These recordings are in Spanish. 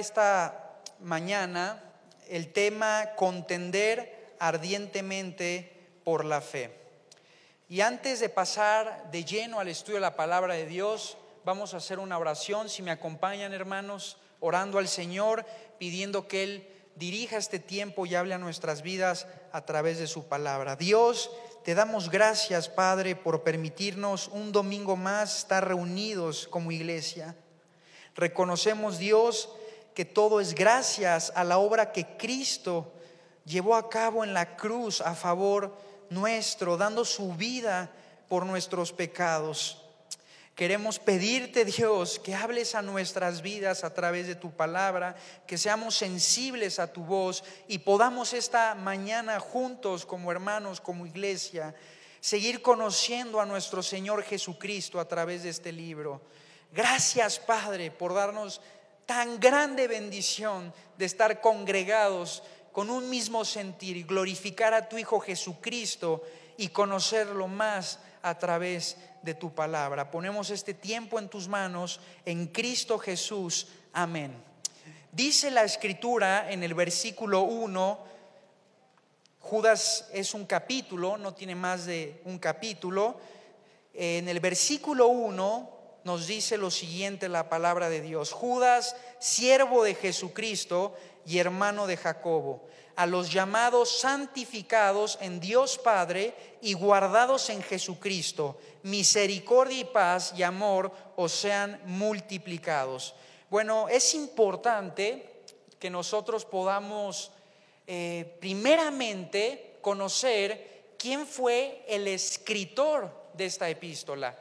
esta mañana el tema contender ardientemente por la fe. Y antes de pasar de lleno al estudio de la palabra de Dios, vamos a hacer una oración. Si me acompañan, hermanos, orando al Señor, pidiendo que Él dirija este tiempo y hable a nuestras vidas a través de su palabra. Dios, te damos gracias, Padre, por permitirnos un domingo más estar reunidos como iglesia. Reconocemos, Dios, que todo es gracias a la obra que Cristo llevó a cabo en la cruz a favor nuestro, dando su vida por nuestros pecados. Queremos pedirte, Dios, que hables a nuestras vidas a través de tu palabra, que seamos sensibles a tu voz y podamos esta mañana juntos como hermanos, como iglesia, seguir conociendo a nuestro Señor Jesucristo a través de este libro. Gracias, Padre, por darnos tan grande bendición de estar congregados con un mismo sentir y glorificar a tu Hijo Jesucristo y conocerlo más a través de tu palabra. Ponemos este tiempo en tus manos, en Cristo Jesús. Amén. Dice la escritura en el versículo 1, Judas es un capítulo, no tiene más de un capítulo. En el versículo 1 nos dice lo siguiente la palabra de Dios. Judas, siervo de Jesucristo y hermano de Jacobo, a los llamados santificados en Dios Padre y guardados en Jesucristo, misericordia y paz y amor os sean multiplicados. Bueno, es importante que nosotros podamos eh, primeramente conocer quién fue el escritor de esta epístola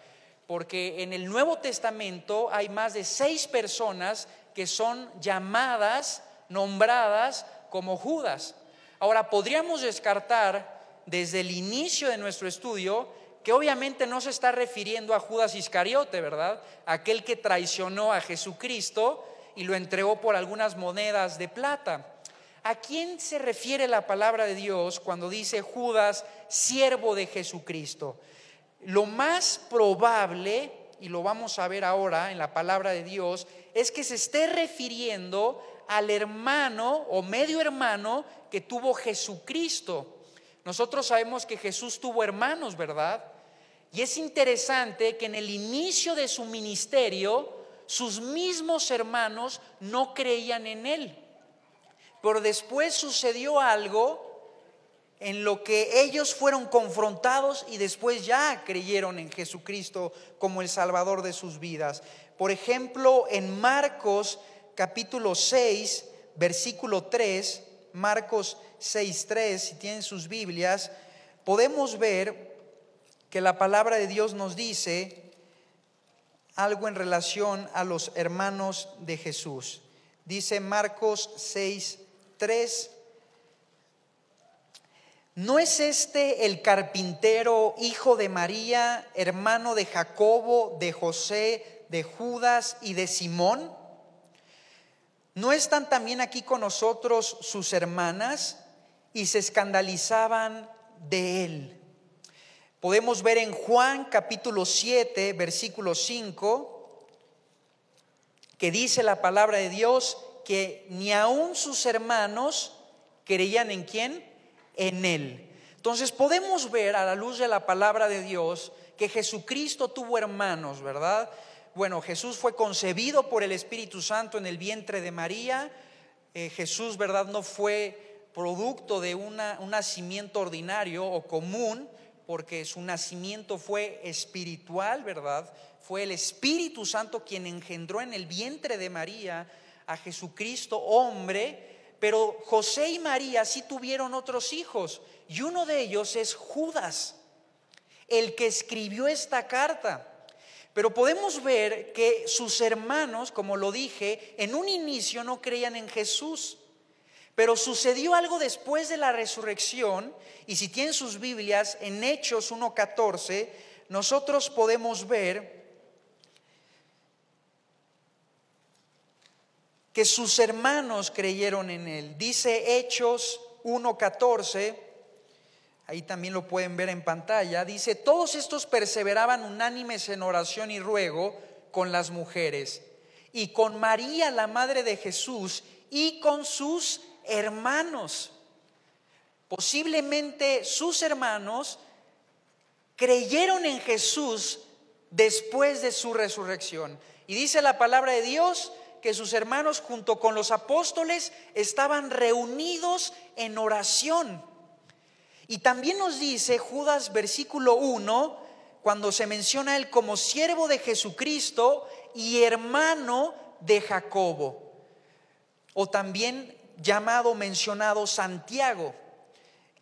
porque en el Nuevo Testamento hay más de seis personas que son llamadas, nombradas como Judas. Ahora, podríamos descartar desde el inicio de nuestro estudio que obviamente no se está refiriendo a Judas Iscariote, ¿verdad? Aquel que traicionó a Jesucristo y lo entregó por algunas monedas de plata. ¿A quién se refiere la palabra de Dios cuando dice Judas, siervo de Jesucristo? Lo más probable, y lo vamos a ver ahora en la palabra de Dios, es que se esté refiriendo al hermano o medio hermano que tuvo Jesucristo. Nosotros sabemos que Jesús tuvo hermanos, ¿verdad? Y es interesante que en el inicio de su ministerio, sus mismos hermanos no creían en él. Pero después sucedió algo en lo que ellos fueron confrontados y después ya creyeron en Jesucristo como el Salvador de sus vidas. Por ejemplo, en Marcos capítulo 6, versículo 3, Marcos 6, 3, si tienen sus Biblias, podemos ver que la palabra de Dios nos dice algo en relación a los hermanos de Jesús. Dice Marcos 6, 3 ¿No es este el carpintero, hijo de María, hermano de Jacobo, de José, de Judas y de Simón? ¿No están también aquí con nosotros sus hermanas? Y se escandalizaban de él. Podemos ver en Juan capítulo 7, versículo 5, que dice la palabra de Dios que ni aun sus hermanos creían en quién? En Él. Entonces podemos ver a la luz de la palabra de Dios que Jesucristo tuvo hermanos, ¿verdad? Bueno, Jesús fue concebido por el Espíritu Santo en el vientre de María. Eh, Jesús, ¿verdad? No fue producto de un nacimiento ordinario o común, porque su nacimiento fue espiritual, ¿verdad? Fue el Espíritu Santo quien engendró en el vientre de María a Jesucristo, hombre, pero José y María sí tuvieron otros hijos y uno de ellos es Judas, el que escribió esta carta. Pero podemos ver que sus hermanos, como lo dije, en un inicio no creían en Jesús. Pero sucedió algo después de la resurrección, y si tienen sus Biblias en Hechos 1.14, nosotros podemos ver que sus hermanos creyeron en él. Dice Hechos 1.14, ahí también lo pueden ver en pantalla, dice, todos estos perseveraban unánimes en oración y ruego con las mujeres. y con María, la madre de Jesús, y con sus hermanos. Posiblemente sus hermanos creyeron en Jesús después de su resurrección. Y dice la palabra de Dios que sus hermanos junto con los apóstoles estaban reunidos en oración. Y también nos dice Judas versículo 1, cuando se menciona él como siervo de Jesucristo y hermano de Jacobo, o también llamado, mencionado Santiago,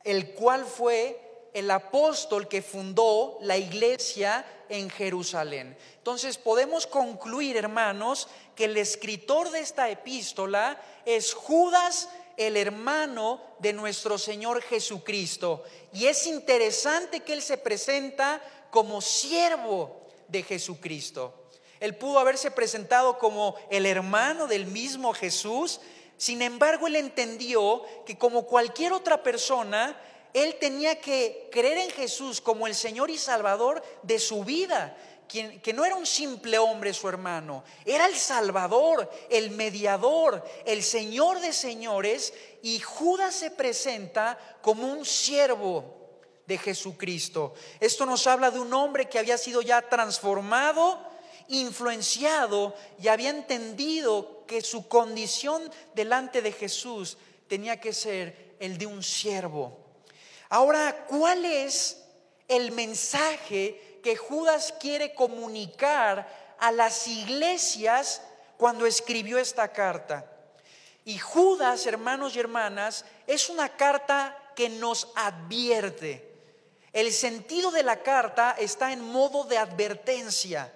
el cual fue el apóstol que fundó la iglesia en Jerusalén. Entonces podemos concluir, hermanos, que el escritor de esta epístola es Judas, el hermano de nuestro Señor Jesucristo. Y es interesante que él se presenta como siervo de Jesucristo. Él pudo haberse presentado como el hermano del mismo Jesús, sin embargo él entendió que como cualquier otra persona, él tenía que creer en Jesús como el Señor y Salvador de su vida, que no era un simple hombre su hermano, era el Salvador, el mediador, el Señor de señores, y Judas se presenta como un siervo de Jesucristo. Esto nos habla de un hombre que había sido ya transformado, influenciado y había entendido que su condición delante de Jesús tenía que ser el de un siervo. Ahora, ¿cuál es el mensaje que Judas quiere comunicar a las iglesias cuando escribió esta carta? Y Judas, hermanos y hermanas, es una carta que nos advierte. El sentido de la carta está en modo de advertencia.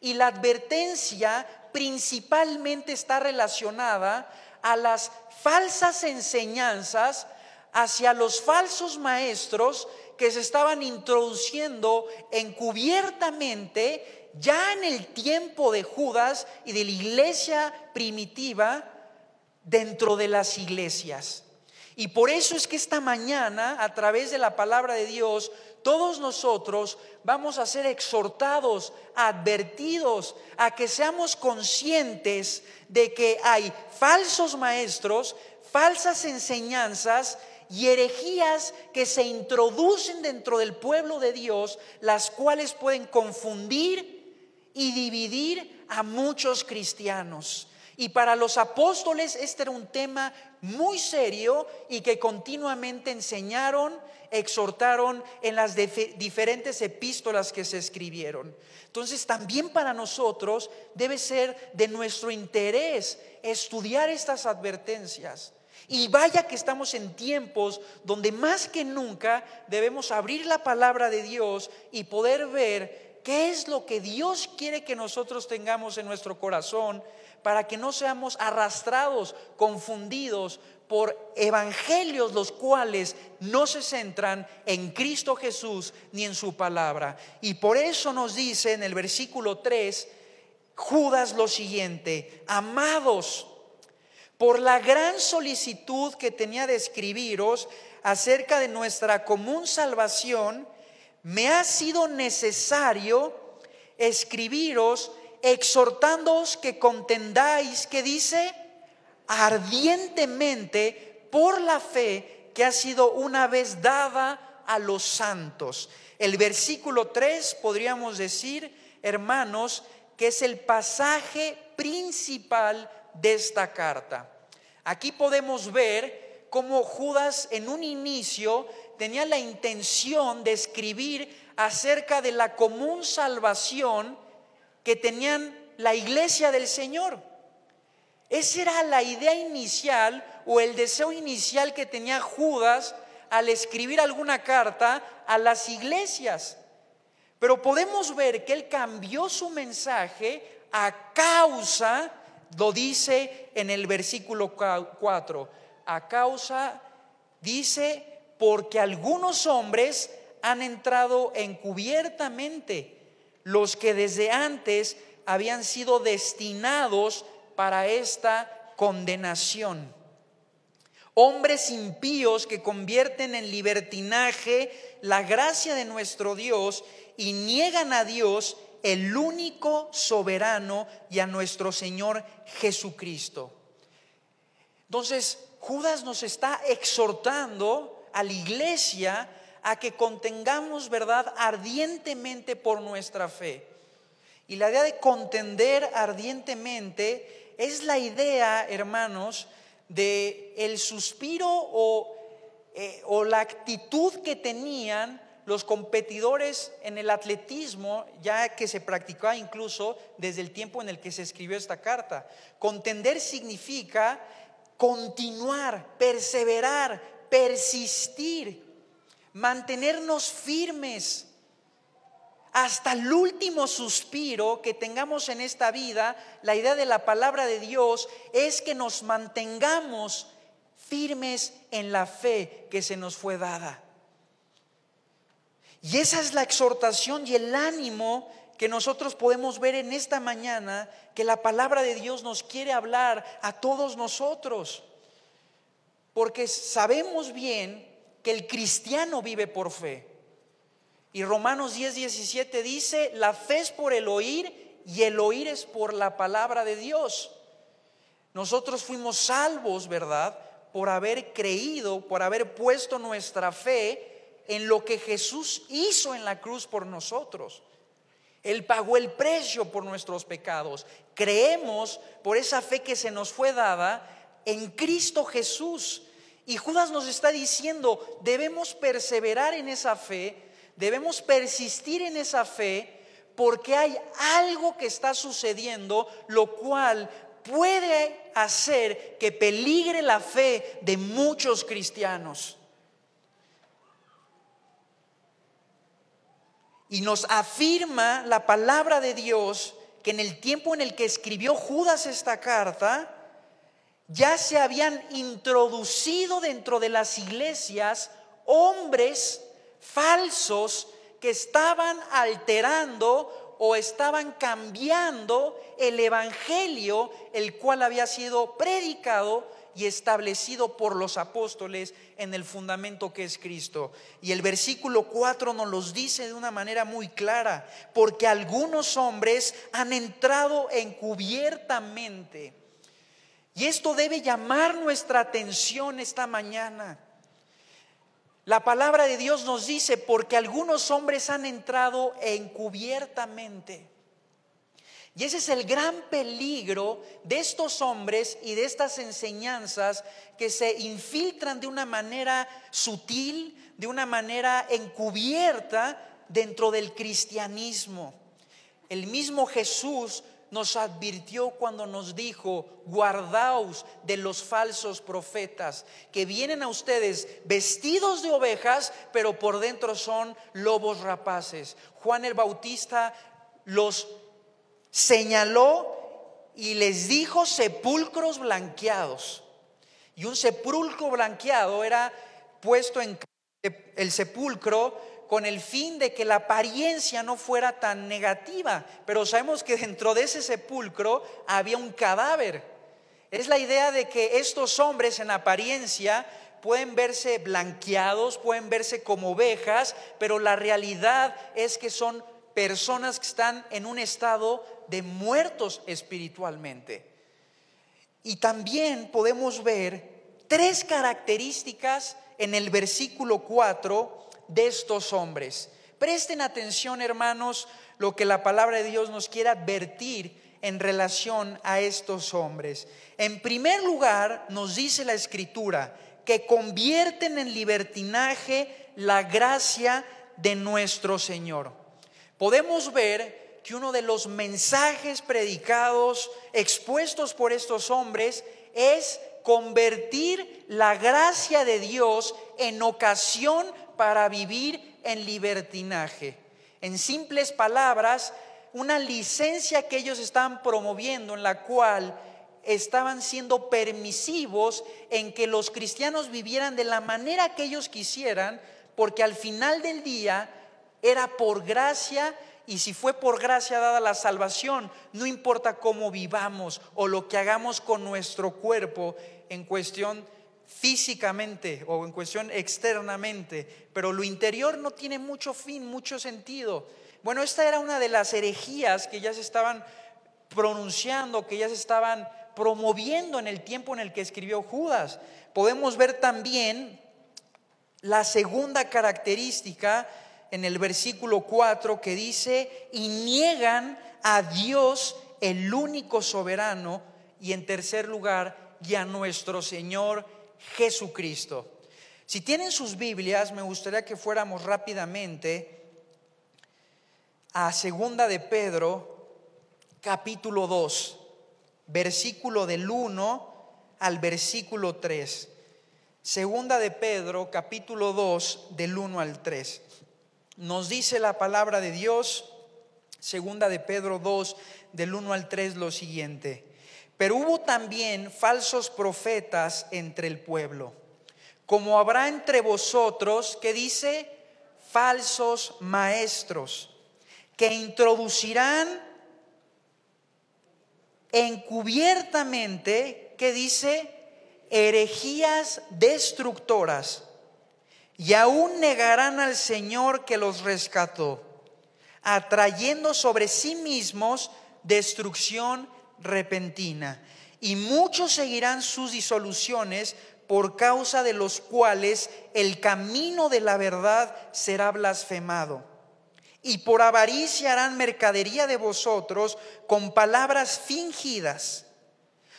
Y la advertencia principalmente está relacionada a las falsas enseñanzas hacia los falsos maestros que se estaban introduciendo encubiertamente ya en el tiempo de Judas y de la iglesia primitiva dentro de las iglesias. Y por eso es que esta mañana, a través de la palabra de Dios, todos nosotros vamos a ser exhortados, advertidos a que seamos conscientes de que hay falsos maestros, falsas enseñanzas y herejías que se introducen dentro del pueblo de Dios, las cuales pueden confundir y dividir a muchos cristianos. Y para los apóstoles este era un tema muy serio y que continuamente enseñaron, exhortaron en las diferentes epístolas que se escribieron. Entonces también para nosotros debe ser de nuestro interés estudiar estas advertencias y vaya que estamos en tiempos donde más que nunca debemos abrir la palabra de Dios y poder ver qué es lo que Dios quiere que nosotros tengamos en nuestro corazón para que no seamos arrastrados, confundidos por evangelios los cuales no se centran en Cristo Jesús ni en su palabra. Y por eso nos dice en el versículo 3 Judas lo siguiente, amados, por la gran solicitud que tenía de escribiros acerca de nuestra común salvación, me ha sido necesario escribiros exhortándoos que contendáis, que dice, ardientemente por la fe que ha sido una vez dada a los santos. El versículo 3 podríamos decir, hermanos, que es el pasaje principal de esta carta. Aquí podemos ver cómo Judas en un inicio tenía la intención de escribir acerca de la común salvación que tenían la iglesia del Señor. Esa era la idea inicial o el deseo inicial que tenía Judas al escribir alguna carta a las iglesias. Pero podemos ver que él cambió su mensaje a causa lo dice en el versículo 4. A causa, dice, porque algunos hombres han entrado encubiertamente, los que desde antes habían sido destinados para esta condenación. Hombres impíos que convierten en libertinaje la gracia de nuestro Dios y niegan a Dios el único soberano y a nuestro Señor Jesucristo. Entonces, Judas nos está exhortando a la iglesia a que contengamos verdad ardientemente por nuestra fe. Y la idea de contender ardientemente es la idea, hermanos, de el suspiro o, eh, o la actitud que tenían los competidores en el atletismo, ya que se practicaba incluso desde el tiempo en el que se escribió esta carta. Contender significa continuar, perseverar, persistir, mantenernos firmes hasta el último suspiro que tengamos en esta vida, la idea de la palabra de Dios es que nos mantengamos firmes en la fe que se nos fue dada. Y esa es la exhortación y el ánimo que nosotros podemos ver en esta mañana, que la palabra de Dios nos quiere hablar a todos nosotros. Porque sabemos bien que el cristiano vive por fe. Y Romanos 10, 17 dice, la fe es por el oír y el oír es por la palabra de Dios. Nosotros fuimos salvos, ¿verdad? Por haber creído, por haber puesto nuestra fe en lo que Jesús hizo en la cruz por nosotros. Él pagó el precio por nuestros pecados. Creemos por esa fe que se nos fue dada en Cristo Jesús. Y Judas nos está diciendo, debemos perseverar en esa fe debemos persistir en esa fe porque hay algo que está sucediendo, lo cual puede hacer que peligre la fe de muchos cristianos. Y nos afirma la palabra de Dios que en el tiempo en el que escribió Judas esta carta, ya se habían introducido dentro de las iglesias hombres falsos que estaban alterando o estaban cambiando el Evangelio, el cual había sido predicado y establecido por los apóstoles en el fundamento que es Cristo. Y el versículo 4 nos los dice de una manera muy clara, porque algunos hombres han entrado encubiertamente. Y esto debe llamar nuestra atención esta mañana. La palabra de Dios nos dice, porque algunos hombres han entrado encubiertamente. Y ese es el gran peligro de estos hombres y de estas enseñanzas que se infiltran de una manera sutil, de una manera encubierta dentro del cristianismo. El mismo Jesús nos advirtió cuando nos dijo, guardaos de los falsos profetas, que vienen a ustedes vestidos de ovejas, pero por dentro son lobos rapaces. Juan el Bautista los señaló y les dijo sepulcros blanqueados. Y un sepulcro blanqueado era puesto en el sepulcro con el fin de que la apariencia no fuera tan negativa. Pero sabemos que dentro de ese sepulcro había un cadáver. Es la idea de que estos hombres en apariencia pueden verse blanqueados, pueden verse como ovejas, pero la realidad es que son personas que están en un estado de muertos espiritualmente. Y también podemos ver tres características en el versículo 4 de estos hombres. Presten atención, hermanos, lo que la palabra de Dios nos quiere advertir en relación a estos hombres. En primer lugar, nos dice la escritura que convierten en libertinaje la gracia de nuestro Señor. Podemos ver que uno de los mensajes predicados, expuestos por estos hombres, es convertir la gracia de Dios en ocasión para vivir en libertinaje. En simples palabras, una licencia que ellos estaban promoviendo en la cual estaban siendo permisivos en que los cristianos vivieran de la manera que ellos quisieran, porque al final del día era por gracia y si fue por gracia dada la salvación, no importa cómo vivamos o lo que hagamos con nuestro cuerpo en cuestión físicamente o en cuestión externamente, pero lo interior no tiene mucho fin, mucho sentido. Bueno, esta era una de las herejías que ya se estaban pronunciando, que ya se estaban promoviendo en el tiempo en el que escribió Judas. Podemos ver también la segunda característica en el versículo 4 que dice, y niegan a Dios el único soberano, y en tercer lugar, y a nuestro Señor Jesucristo. Si tienen sus Biblias, me gustaría que fuéramos rápidamente a segunda de Pedro, capítulo 2, versículo del 1 al versículo 3. Segunda de Pedro, capítulo 2, del 1 al 3. Nos dice la palabra de Dios, segunda de Pedro 2, del 1 al 3, lo siguiente. Pero hubo también falsos profetas entre el pueblo, como habrá entre vosotros, que dice, falsos maestros, que introducirán encubiertamente, que dice, herejías destructoras, y aún negarán al Señor que los rescató, atrayendo sobre sí mismos destrucción repentina. Y muchos seguirán sus disoluciones por causa de los cuales el camino de la verdad será blasfemado. Y por avaricia harán mercadería de vosotros con palabras fingidas.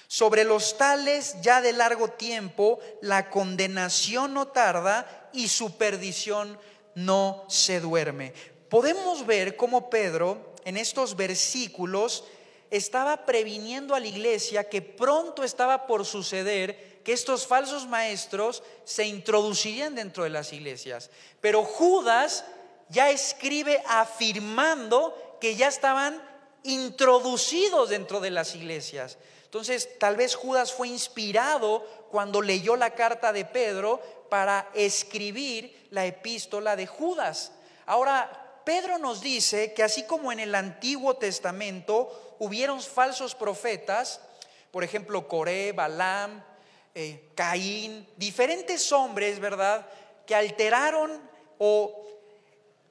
Sobre los tales ya de largo tiempo la condenación no tarda y su perdición no se duerme. Podemos ver cómo Pedro en estos versículos estaba previniendo a la iglesia que pronto estaba por suceder que estos falsos maestros se introducirían dentro de las iglesias. Pero Judas ya escribe afirmando que ya estaban introducidos dentro de las iglesias. Entonces, tal vez Judas fue inspirado cuando leyó la carta de Pedro para escribir la epístola de Judas. Ahora, Pedro nos dice que así como en el Antiguo Testamento hubieron falsos profetas, por ejemplo, Coré, Balaam, eh, Caín, diferentes hombres, ¿verdad?, que alteraron o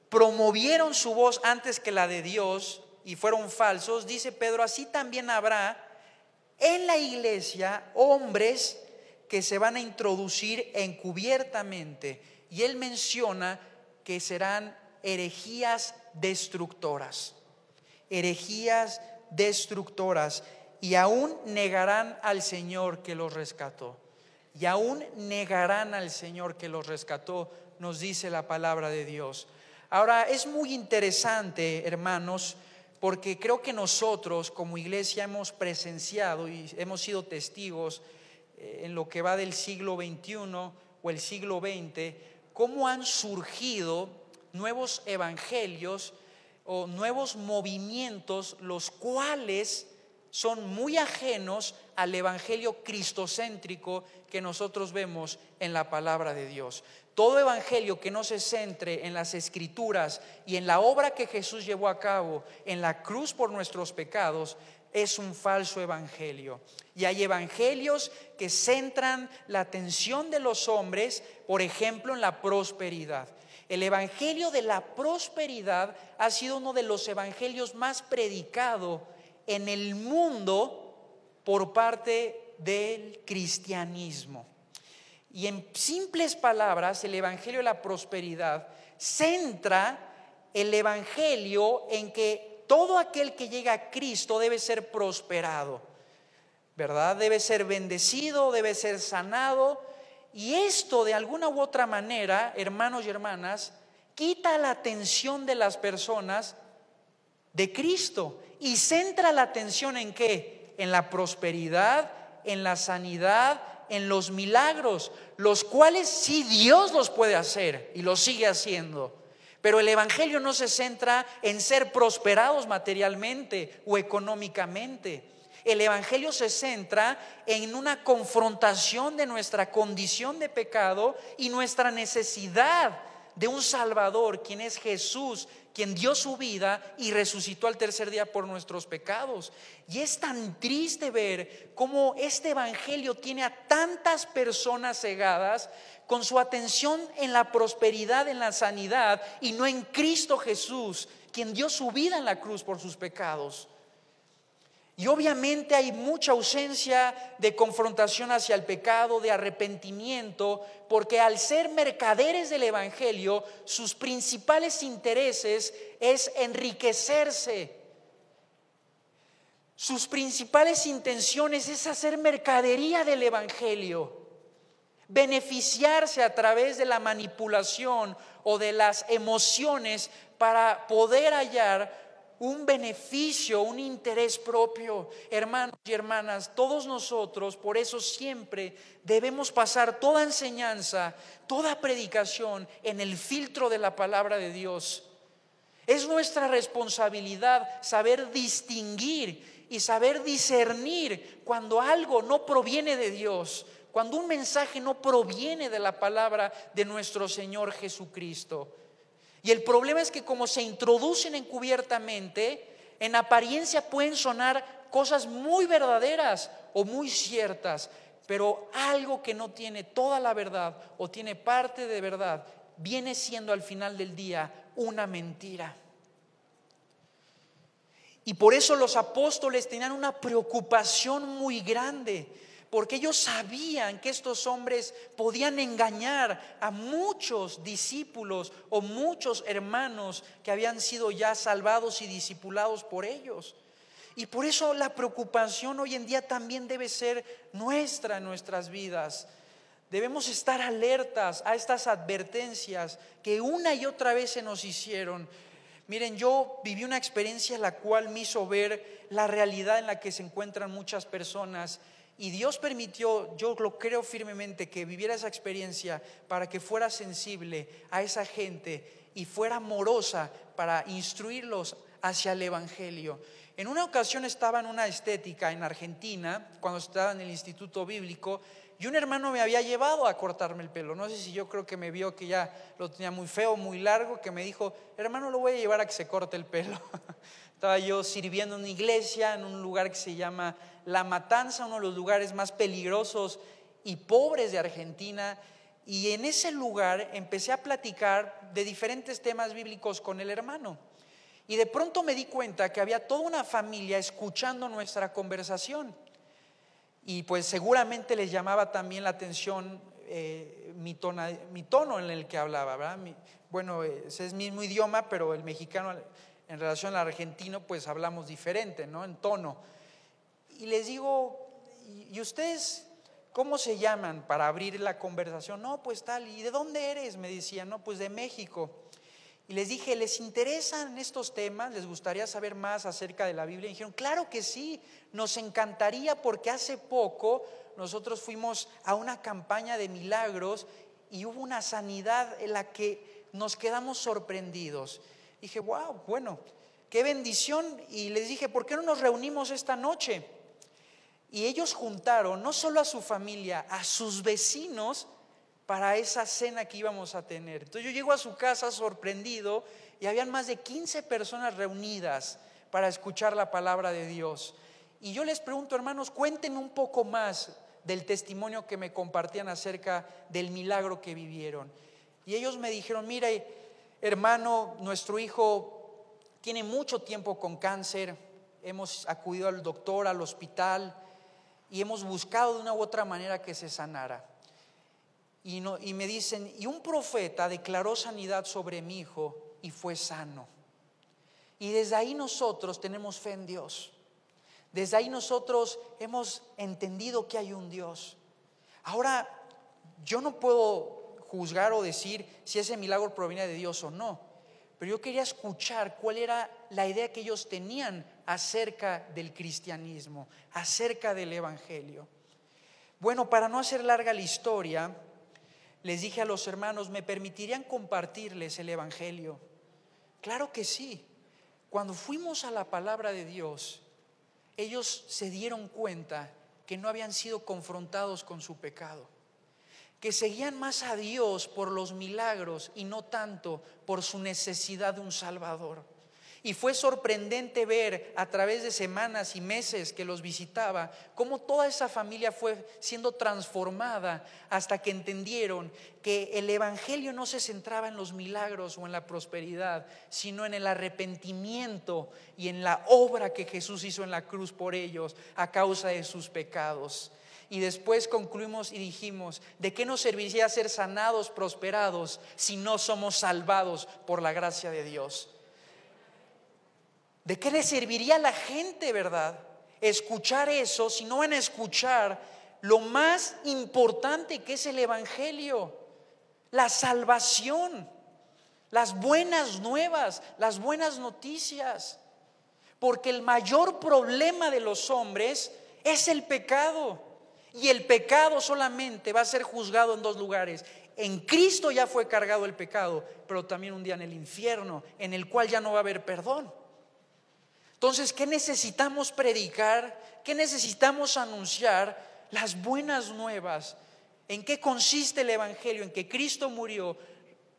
promovieron su voz antes que la de Dios y fueron falsos, dice Pedro, así también habrá en la iglesia hombres que se van a introducir encubiertamente. Y él menciona que serán herejías destructoras, herejías destructoras, y aún negarán al Señor que los rescató. Y aún negarán al Señor que los rescató, nos dice la palabra de Dios. Ahora, es muy interesante, hermanos, porque creo que nosotros como iglesia hemos presenciado y hemos sido testigos en lo que va del siglo XXI o el siglo XX, cómo han surgido nuevos evangelios o nuevos movimientos, los cuales son muy ajenos al evangelio cristocéntrico que nosotros vemos en la palabra de Dios. Todo evangelio que no se centre en las escrituras y en la obra que Jesús llevó a cabo en la cruz por nuestros pecados es un falso evangelio. Y hay evangelios que centran la atención de los hombres, por ejemplo, en la prosperidad. El Evangelio de la prosperidad ha sido uno de los evangelios más predicados en el mundo por parte del cristianismo. Y en simples palabras, el Evangelio de la prosperidad centra el Evangelio en que todo aquel que llega a Cristo debe ser prosperado, ¿verdad? Debe ser bendecido, debe ser sanado y esto de alguna u otra manera, hermanos y hermanas, quita la atención de las personas de Cristo y centra la atención en qué? En la prosperidad, en la sanidad, en los milagros, los cuales sí Dios los puede hacer y los sigue haciendo. Pero el Evangelio no se centra en ser prosperados materialmente o económicamente. El Evangelio se centra en una confrontación de nuestra condición de pecado y nuestra necesidad de un Salvador, quien es Jesús, quien dio su vida y resucitó al tercer día por nuestros pecados. Y es tan triste ver cómo este Evangelio tiene a tantas personas cegadas con su atención en la prosperidad, en la sanidad y no en Cristo Jesús, quien dio su vida en la cruz por sus pecados. Y obviamente hay mucha ausencia de confrontación hacia el pecado, de arrepentimiento, porque al ser mercaderes del Evangelio, sus principales intereses es enriquecerse. Sus principales intenciones es hacer mercadería del Evangelio, beneficiarse a través de la manipulación o de las emociones para poder hallar un beneficio, un interés propio. Hermanos y hermanas, todos nosotros, por eso siempre debemos pasar toda enseñanza, toda predicación en el filtro de la palabra de Dios. Es nuestra responsabilidad saber distinguir y saber discernir cuando algo no proviene de Dios, cuando un mensaje no proviene de la palabra de nuestro Señor Jesucristo. Y el problema es que como se introducen encubiertamente, en apariencia pueden sonar cosas muy verdaderas o muy ciertas, pero algo que no tiene toda la verdad o tiene parte de verdad, viene siendo al final del día una mentira. Y por eso los apóstoles tenían una preocupación muy grande porque ellos sabían que estos hombres podían engañar a muchos discípulos o muchos hermanos que habían sido ya salvados y discipulados por ellos. Y por eso la preocupación hoy en día también debe ser nuestra en nuestras vidas. Debemos estar alertas a estas advertencias que una y otra vez se nos hicieron. Miren, yo viví una experiencia la cual me hizo ver la realidad en la que se encuentran muchas personas y Dios permitió, yo lo creo firmemente, que viviera esa experiencia para que fuera sensible a esa gente y fuera amorosa para instruirlos hacia el Evangelio. En una ocasión estaba en una estética en Argentina, cuando estaba en el Instituto Bíblico, y un hermano me había llevado a cortarme el pelo. No sé si yo creo que me vio que ya lo tenía muy feo, muy largo, que me dijo, hermano, lo voy a llevar a que se corte el pelo. Estaba yo sirviendo en una iglesia, en un lugar que se llama La Matanza, uno de los lugares más peligrosos y pobres de Argentina. Y en ese lugar empecé a platicar de diferentes temas bíblicos con el hermano. Y de pronto me di cuenta que había toda una familia escuchando nuestra conversación. Y pues seguramente les llamaba también la atención eh, mi, tono en el que hablaba, ¿verdad? bueno, ese es mismo idioma, pero el mexicano en relación al argentino, pues hablamos diferente, ¿no? En tono. Y les digo, ¿y ustedes cómo se llaman para abrir la conversación? No, pues tal, ¿y de dónde eres? Me decían, no, pues de México. Y les dije, ¿les interesan estos temas? ¿Les gustaría saber más acerca de la Biblia? Y dijeron, claro que sí, nos encantaría porque hace poco nosotros fuimos a una campaña de milagros y hubo una sanidad en la que nos quedamos sorprendidos. Dije, wow, bueno, qué bendición. Y les dije, ¿por qué no nos reunimos esta noche? Y ellos juntaron no solo a su familia, a sus vecinos para esa cena que íbamos a tener. Entonces yo llego a su casa sorprendido y habían más de 15 personas reunidas para escuchar la palabra de Dios. Y yo les pregunto, hermanos, cuéntenme un poco más del testimonio que me compartían acerca del milagro que vivieron. Y ellos me dijeron, mire, hermano, nuestro hijo tiene mucho tiempo con cáncer, hemos acudido al doctor, al hospital y hemos buscado de una u otra manera que se sanara. Y, y me dicen, y un profeta declaró sanidad sobre mi hijo y fue sano. Y desde ahí nosotros tenemos fe en Dios. Desde ahí nosotros hemos entendido que hay un Dios. Ahora, yo no puedo juzgar o decir si ese milagro proviene de Dios o no. Pero yo quería escuchar cuál era la idea que ellos tenían acerca del cristianismo, acerca del Evangelio. Bueno, para no hacer larga la historia, les dije a los hermanos, ¿me permitirían compartirles el Evangelio? Claro que sí. Cuando fuimos a la palabra de Dios, ellos se dieron cuenta que no habían sido confrontados con su pecado que seguían más a Dios por los milagros y no tanto por su necesidad de un Salvador. Y fue sorprendente ver a través de semanas y meses que los visitaba cómo toda esa familia fue siendo transformada hasta que entendieron que el Evangelio no se centraba en los milagros o en la prosperidad, sino en el arrepentimiento y en la obra que Jesús hizo en la cruz por ellos a causa de sus pecados. Y después concluimos y dijimos, ¿de qué nos serviría ser sanados, prosperados, si no somos salvados por la gracia de Dios? ¿De qué le serviría a la gente, verdad? Escuchar eso, si no van a escuchar lo más importante que es el Evangelio, la salvación, las buenas nuevas, las buenas noticias. Porque el mayor problema de los hombres es el pecado. Y el pecado solamente va a ser juzgado en dos lugares. En Cristo ya fue cargado el pecado, pero también un día en el infierno, en el cual ya no va a haber perdón. Entonces, ¿qué necesitamos predicar? ¿Qué necesitamos anunciar? Las buenas nuevas. ¿En qué consiste el Evangelio? En que Cristo murió,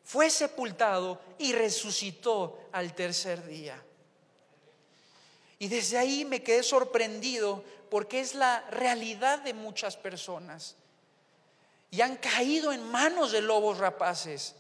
fue sepultado y resucitó al tercer día. Y desde ahí me quedé sorprendido porque es la realidad de muchas personas. Y han caído en manos de lobos rapaces,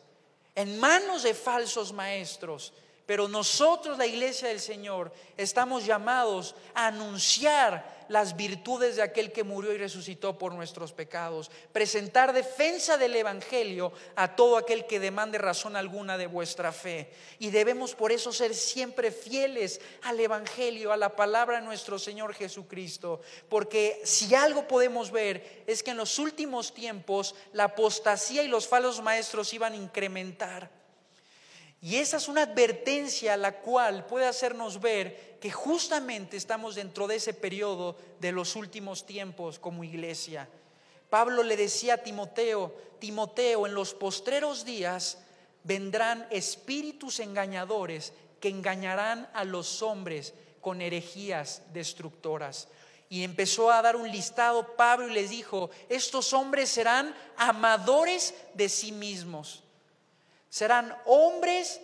en manos de falsos maestros pero nosotros, la iglesia del Señor, estamos llamados a anunciar las virtudes de aquel que murió y resucitó por nuestros pecados, presentar defensa del Evangelio a todo aquel que demande razón alguna de vuestra fe. Y debemos por eso ser siempre fieles al Evangelio, a la palabra de nuestro Señor Jesucristo, porque si algo podemos ver es que en los últimos tiempos la apostasía y los falsos maestros iban a incrementar. Y esa es una advertencia la cual puede hacernos ver que justamente estamos dentro de ese periodo de los últimos tiempos como iglesia. Pablo le decía a Timoteo, Timoteo, en los postreros días vendrán espíritus engañadores que engañarán a los hombres con herejías destructoras. Y empezó a dar un listado Pablo y les dijo, estos hombres serán amadores de sí mismos Serán hombres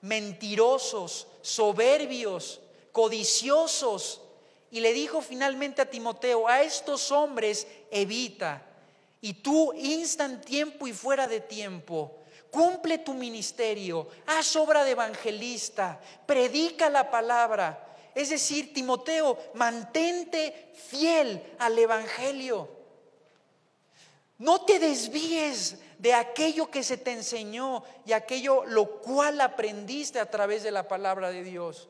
mentirosos, soberbios, codiciosos. Y le dijo finalmente a Timoteo, a estos hombres evita. Y tú instan tiempo y fuera de tiempo. Cumple tu ministerio, haz obra de evangelista, predica la palabra. Es decir, Timoteo, mantente fiel al Evangelio. No te desvíes de aquello que se te enseñó y aquello lo cual aprendiste a través de la palabra de Dios.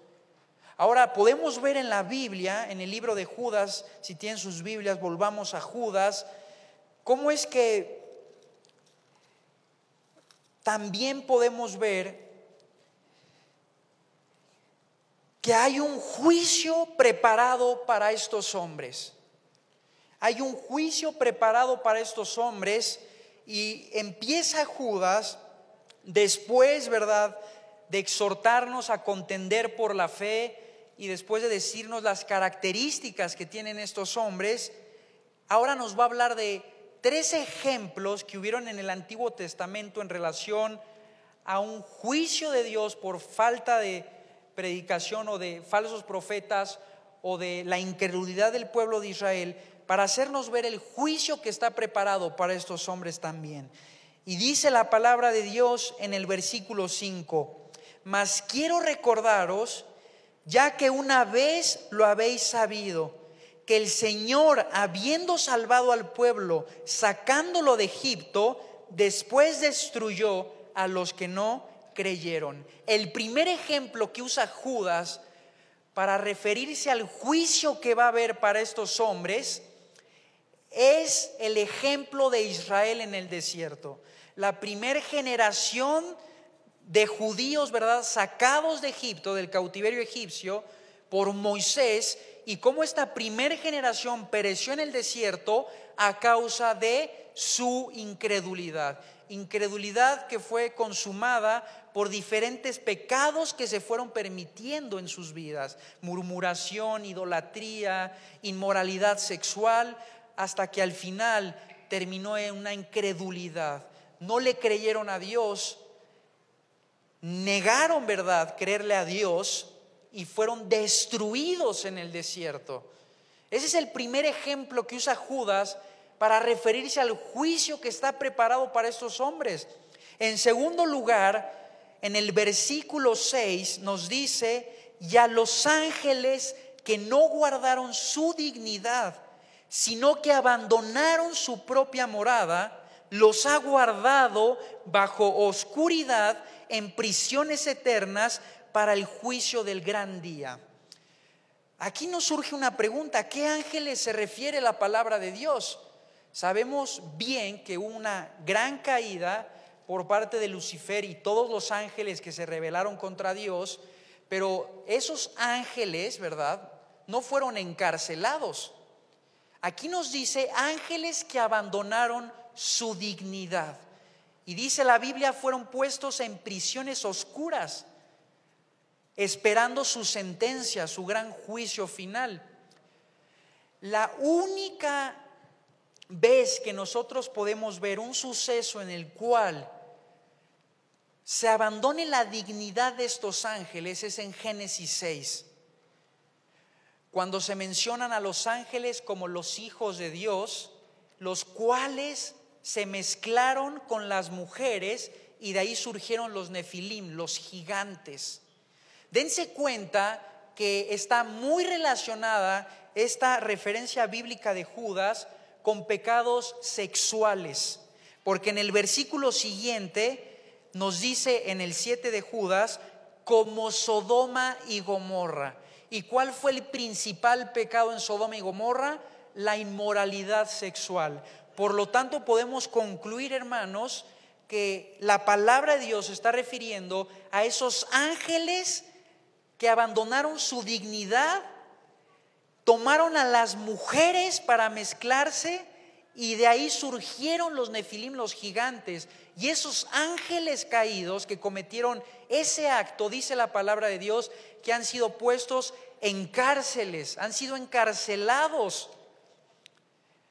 Ahora podemos ver en la Biblia, en el libro de Judas, si tienen sus Biblias, volvamos a Judas, cómo es que también podemos ver que hay un juicio preparado para estos hombres. Hay un juicio preparado para estos hombres y empieza Judas después, ¿verdad?, de exhortarnos a contender por la fe y después de decirnos las características que tienen estos hombres, ahora nos va a hablar de tres ejemplos que hubieron en el Antiguo Testamento en relación a un juicio de Dios por falta de predicación o de falsos profetas o de la incredulidad del pueblo de Israel, para hacernos ver el juicio que está preparado para estos hombres también. Y dice la palabra de Dios en el versículo 5, mas quiero recordaros, ya que una vez lo habéis sabido, que el Señor, habiendo salvado al pueblo, sacándolo de Egipto, después destruyó a los que no creyeron. El primer ejemplo que usa Judas para referirse al juicio que va a haber para estos hombres es el ejemplo de Israel en el desierto. La primera generación de judíos, ¿verdad? Sacados de Egipto, del cautiverio egipcio, por Moisés, y cómo esta primera generación pereció en el desierto a causa de su incredulidad. Incredulidad que fue consumada por diferentes pecados que se fueron permitiendo en sus vidas. Murmuración, idolatría, inmoralidad sexual, hasta que al final terminó en una incredulidad. No le creyeron a Dios, negaron, ¿verdad?, creerle a Dios y fueron destruidos en el desierto. Ese es el primer ejemplo que usa Judas para referirse al juicio que está preparado para estos hombres. En segundo lugar, en el versículo 6 nos dice, y a los ángeles que no guardaron su dignidad, sino que abandonaron su propia morada, los ha guardado bajo oscuridad en prisiones eternas para el juicio del gran día. Aquí nos surge una pregunta, ¿a qué ángeles se refiere la palabra de Dios? Sabemos bien que hubo una gran caída por parte de Lucifer y todos los ángeles que se rebelaron contra Dios, pero esos ángeles, ¿verdad? No fueron encarcelados. Aquí nos dice ángeles que abandonaron su dignidad. Y dice la Biblia, fueron puestos en prisiones oscuras, esperando su sentencia, su gran juicio final. La única vez que nosotros podemos ver un suceso en el cual se abandone la dignidad de estos ángeles es en Génesis 6. Cuando se mencionan a los ángeles como los hijos de Dios, los cuales se mezclaron con las mujeres y de ahí surgieron los nefilim, los gigantes. Dense cuenta que está muy relacionada esta referencia bíblica de Judas con pecados sexuales, porque en el versículo siguiente nos dice en el 7 de Judas, como Sodoma y Gomorra. ¿Y cuál fue el principal pecado en Sodoma y Gomorra? La inmoralidad sexual. Por lo tanto, podemos concluir, hermanos, que la palabra de Dios está refiriendo a esos ángeles que abandonaron su dignidad, tomaron a las mujeres para mezclarse y de ahí surgieron los nefilim, los gigantes. Y esos ángeles caídos que cometieron ese acto, dice la palabra de Dios, que han sido puestos en cárceles, han sido encarcelados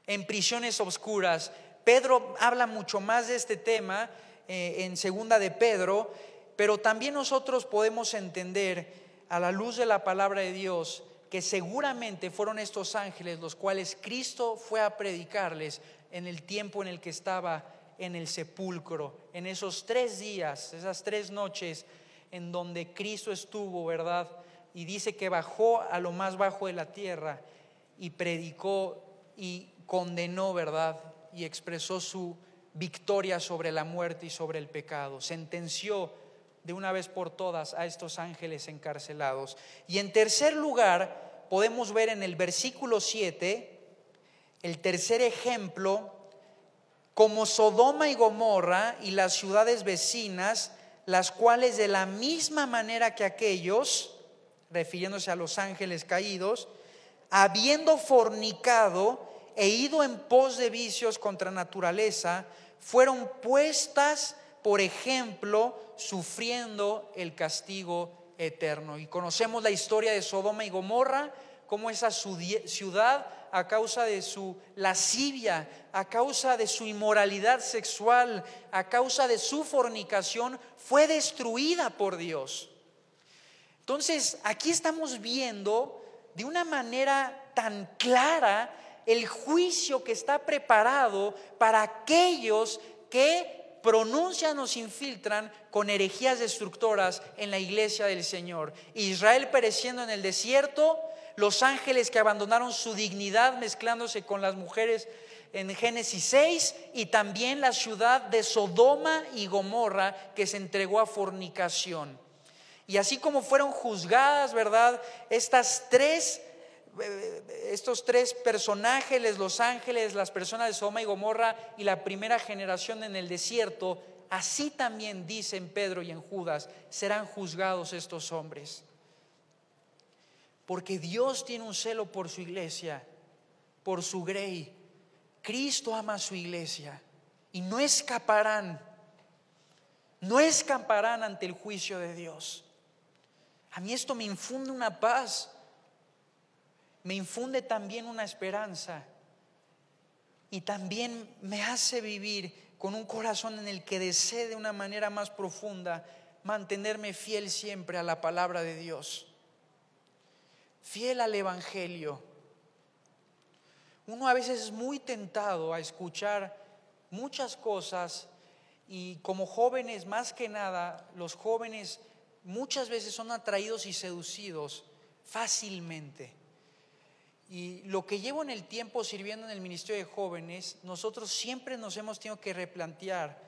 en prisiones oscuras. Pedro habla mucho más de este tema eh, en segunda de Pedro, pero también nosotros podemos entender a la luz de la palabra de Dios que seguramente fueron estos ángeles los cuales Cristo fue a predicarles en el tiempo en el que estaba en el sepulcro, en esos tres días, esas tres noches en donde Cristo estuvo, ¿verdad? Y dice que bajó a lo más bajo de la tierra y predicó y condenó, ¿verdad? Y expresó su victoria sobre la muerte y sobre el pecado. Sentenció de una vez por todas a estos ángeles encarcelados. Y en tercer lugar, podemos ver en el versículo 7 el tercer ejemplo, como Sodoma y Gomorra y las ciudades vecinas, las cuales de la misma manera que aquellos, refiriéndose a los ángeles caídos, habiendo fornicado, e ido en pos de vicios contra naturaleza, fueron puestas, por ejemplo, sufriendo el castigo eterno. Y conocemos la historia de Sodoma y Gomorra, como esa ciudad, a causa de su lascivia, a causa de su inmoralidad sexual, a causa de su fornicación, fue destruida por Dios. Entonces, aquí estamos viendo de una manera tan clara el juicio que está preparado para aquellos que pronuncian o se infiltran con herejías destructoras en la iglesia del Señor. Israel pereciendo en el desierto, los ángeles que abandonaron su dignidad mezclándose con las mujeres en Génesis 6 y también la ciudad de Sodoma y Gomorra que se entregó a fornicación. Y así como fueron juzgadas, ¿verdad? Estas tres estos tres personajes, los ángeles, las personas de Sodoma y Gomorra y la primera generación en el desierto, así también dicen Pedro y en Judas, serán juzgados estos hombres. Porque Dios tiene un celo por su iglesia, por su grey. Cristo ama a su iglesia y no escaparán, no escaparán ante el juicio de Dios. A mí esto me infunde una paz me infunde también una esperanza y también me hace vivir con un corazón en el que desee de una manera más profunda mantenerme fiel siempre a la palabra de Dios. Fiel al Evangelio. Uno a veces es muy tentado a escuchar muchas cosas y como jóvenes, más que nada, los jóvenes muchas veces son atraídos y seducidos fácilmente. Y lo que llevo en el tiempo sirviendo en el Ministerio de Jóvenes, nosotros siempre nos hemos tenido que replantear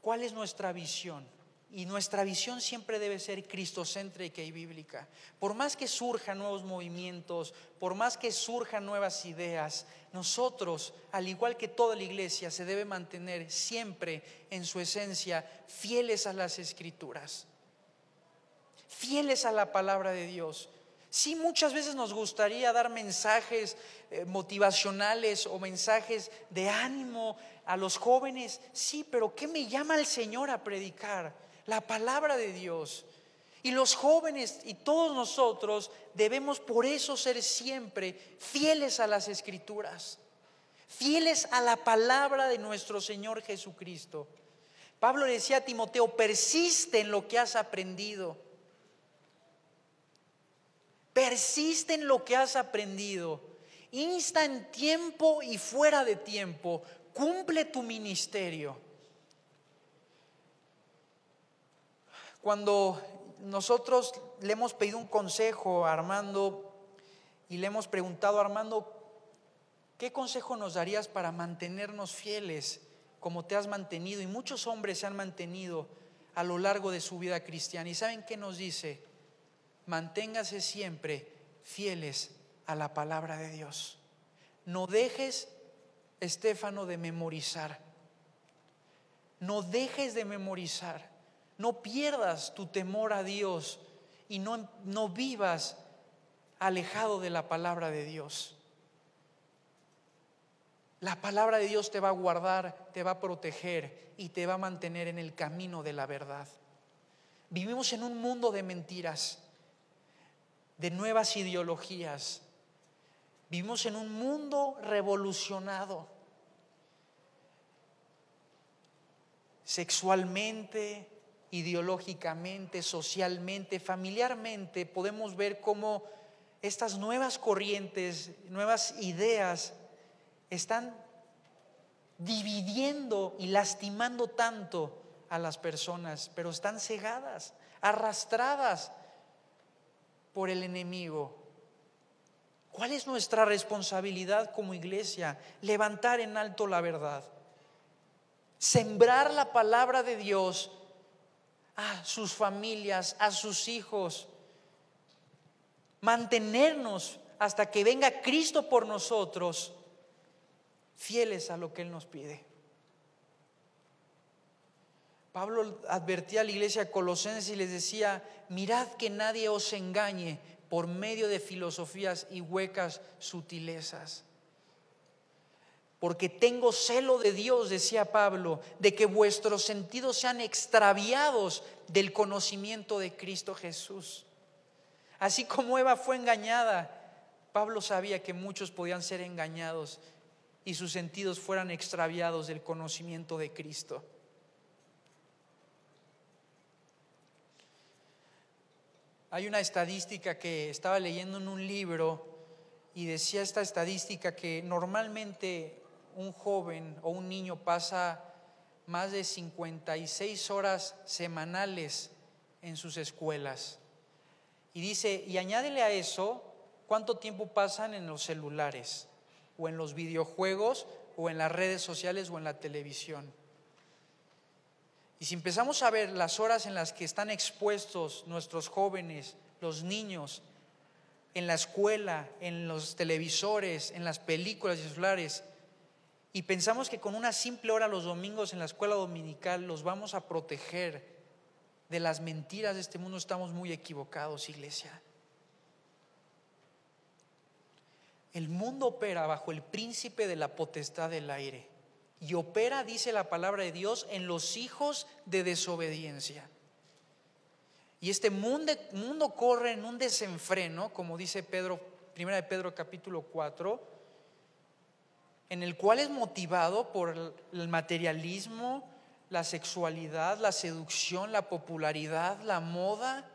cuál es nuestra visión. Y nuestra visión siempre debe ser cristocéntrica y bíblica. Por más que surjan nuevos movimientos, por más que surjan nuevas ideas, nosotros, al igual que toda la iglesia, se debe mantener siempre en su esencia fieles a las escrituras, fieles a la palabra de Dios. Sí, muchas veces nos gustaría dar mensajes eh, motivacionales o mensajes de ánimo a los jóvenes. Sí, pero ¿qué me llama el Señor a predicar? La palabra de Dios. Y los jóvenes y todos nosotros debemos por eso ser siempre fieles a las escrituras, fieles a la palabra de nuestro Señor Jesucristo. Pablo decía a Timoteo, persiste en lo que has aprendido Persiste en lo que has aprendido. Insta en tiempo y fuera de tiempo. Cumple tu ministerio. Cuando nosotros le hemos pedido un consejo a Armando y le hemos preguntado Armando, ¿qué consejo nos darías para mantenernos fieles como te has mantenido? Y muchos hombres se han mantenido a lo largo de su vida cristiana. ¿Y saben qué nos dice? manténgase siempre fieles a la palabra de Dios. No dejes, Estéfano, de memorizar. No dejes de memorizar. No pierdas tu temor a Dios y no, no vivas alejado de la palabra de Dios. La palabra de Dios te va a guardar, te va a proteger y te va a mantener en el camino de la verdad. Vivimos en un mundo de mentiras de nuevas ideologías. Vivimos en un mundo revolucionado. Sexualmente, ideológicamente, socialmente, familiarmente, podemos ver cómo estas nuevas corrientes, nuevas ideas están dividiendo y lastimando tanto a las personas, pero están cegadas, arrastradas por el enemigo. ¿Cuál es nuestra responsabilidad como iglesia? Levantar en alto la verdad. Sembrar la palabra de Dios a sus familias, a sus hijos. Mantenernos hasta que venga Cristo por nosotros, fieles a lo que Él nos pide. Pablo advertía a la iglesia colosense y les decía, mirad que nadie os engañe por medio de filosofías y huecas sutilezas. Porque tengo celo de Dios, decía Pablo, de que vuestros sentidos sean extraviados del conocimiento de Cristo Jesús. Así como Eva fue engañada, Pablo sabía que muchos podían ser engañados y sus sentidos fueran extraviados del conocimiento de Cristo. Hay una estadística que estaba leyendo en un libro y decía esta estadística que normalmente un joven o un niño pasa más de 56 horas semanales en sus escuelas. Y dice, y añádele a eso cuánto tiempo pasan en los celulares o en los videojuegos o en las redes sociales o en la televisión. Y si empezamos a ver las horas en las que están expuestos nuestros jóvenes, los niños, en la escuela, en los televisores, en las películas y celulares, y pensamos que con una simple hora los domingos en la escuela dominical los vamos a proteger de las mentiras de este mundo, estamos muy equivocados, iglesia. El mundo opera bajo el príncipe de la potestad del aire y opera, dice la palabra de Dios, en los hijos de desobediencia. Y este mundo, mundo corre en un desenfreno, como dice Pedro, primera de Pedro capítulo 4, en el cual es motivado por el materialismo, la sexualidad, la seducción, la popularidad, la moda.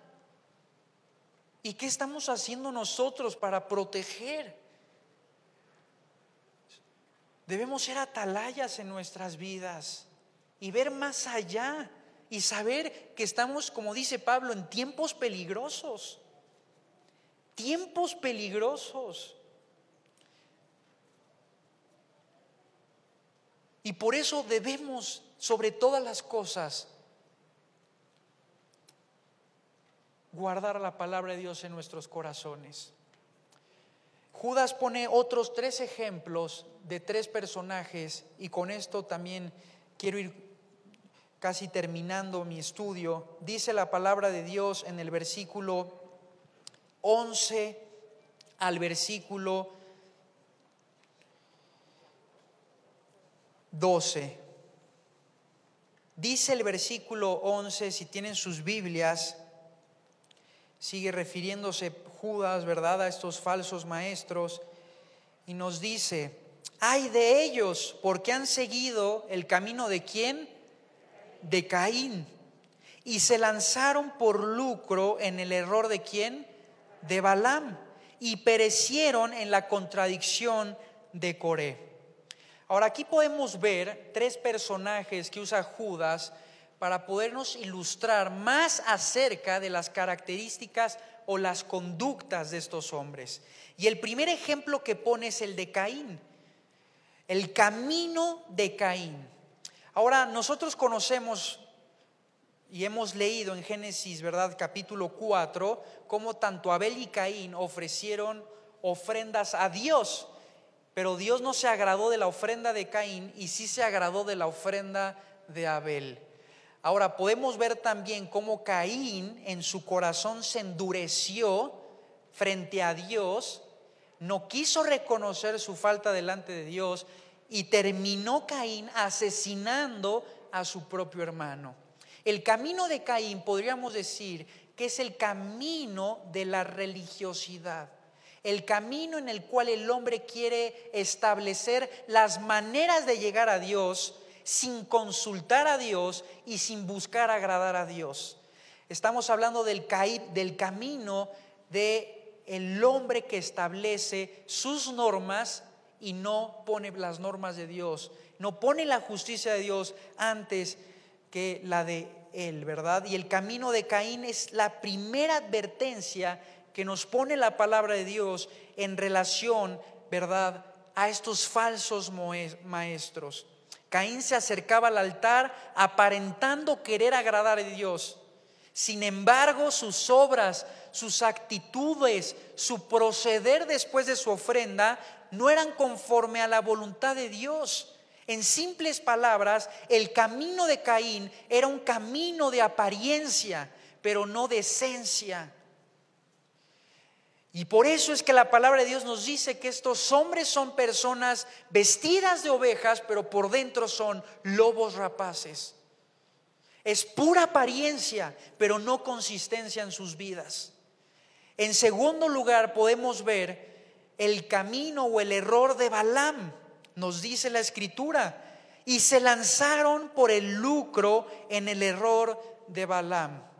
¿Y qué estamos haciendo nosotros para proteger? Debemos ser atalayas en nuestras vidas y ver más allá y saber que estamos, como dice Pablo, en tiempos peligrosos. Tiempos peligrosos. Y por eso debemos, sobre todas las cosas, guardar la palabra de Dios en nuestros corazones. Judas pone otros tres ejemplos de tres personajes y con esto también quiero ir casi terminando mi estudio. Dice la palabra de Dios en el versículo 11 al versículo 12. Dice el versículo 11, si tienen sus Biblias, sigue refiriéndose Judas, ¿verdad?, a estos falsos maestros, y nos dice, hay de ellos, porque han seguido el camino de quién? De Caín. Y se lanzaron por lucro en el error de quién? De Balaam. Y perecieron en la contradicción de Coré. Ahora aquí podemos ver tres personajes que usa Judas para podernos ilustrar más acerca de las características o las conductas de estos hombres. Y el primer ejemplo que pone es el de Caín, el camino de Caín. Ahora nosotros conocemos y hemos leído en Génesis, ¿verdad? Capítulo 4, cómo tanto Abel y Caín ofrecieron ofrendas a Dios. Pero Dios no se agradó de la ofrenda de Caín y sí se agradó de la ofrenda de Abel. Ahora podemos ver también cómo Caín en su corazón se endureció frente a Dios, no quiso reconocer su falta delante de Dios y terminó Caín asesinando a su propio hermano. El camino de Caín podríamos decir que es el camino de la religiosidad el camino en el cual el hombre quiere establecer las maneras de llegar a Dios sin consultar a Dios y sin buscar agradar a Dios. Estamos hablando del, del camino de el hombre que establece sus normas y no pone las normas de Dios, no pone la justicia de Dios antes que la de él, ¿verdad? Y el camino de Caín es la primera advertencia que nos pone la palabra de Dios en relación, ¿verdad?, a estos falsos maestros. Caín se acercaba al altar aparentando querer agradar a Dios. Sin embargo, sus obras, sus actitudes, su proceder después de su ofrenda no eran conforme a la voluntad de Dios. En simples palabras, el camino de Caín era un camino de apariencia, pero no de esencia. Y por eso es que la palabra de Dios nos dice que estos hombres son personas vestidas de ovejas, pero por dentro son lobos rapaces. Es pura apariencia, pero no consistencia en sus vidas. En segundo lugar, podemos ver el camino o el error de Balaam, nos dice la escritura, y se lanzaron por el lucro en el error de Balaam.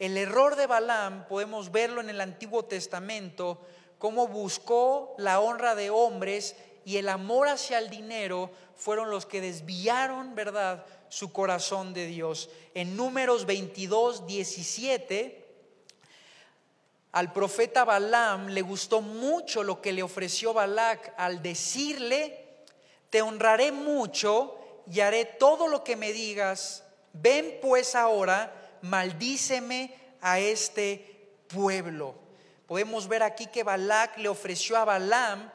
El error de Balaam podemos verlo en el Antiguo Testamento, cómo buscó la honra de hombres y el amor hacia el dinero fueron los que desviaron, ¿verdad?, su corazón de Dios. En números 22, 17, al profeta Balaam le gustó mucho lo que le ofreció Balac al decirle, te honraré mucho y haré todo lo que me digas, ven pues ahora maldíceme a este pueblo. Podemos ver aquí que Balac le ofreció a Balaam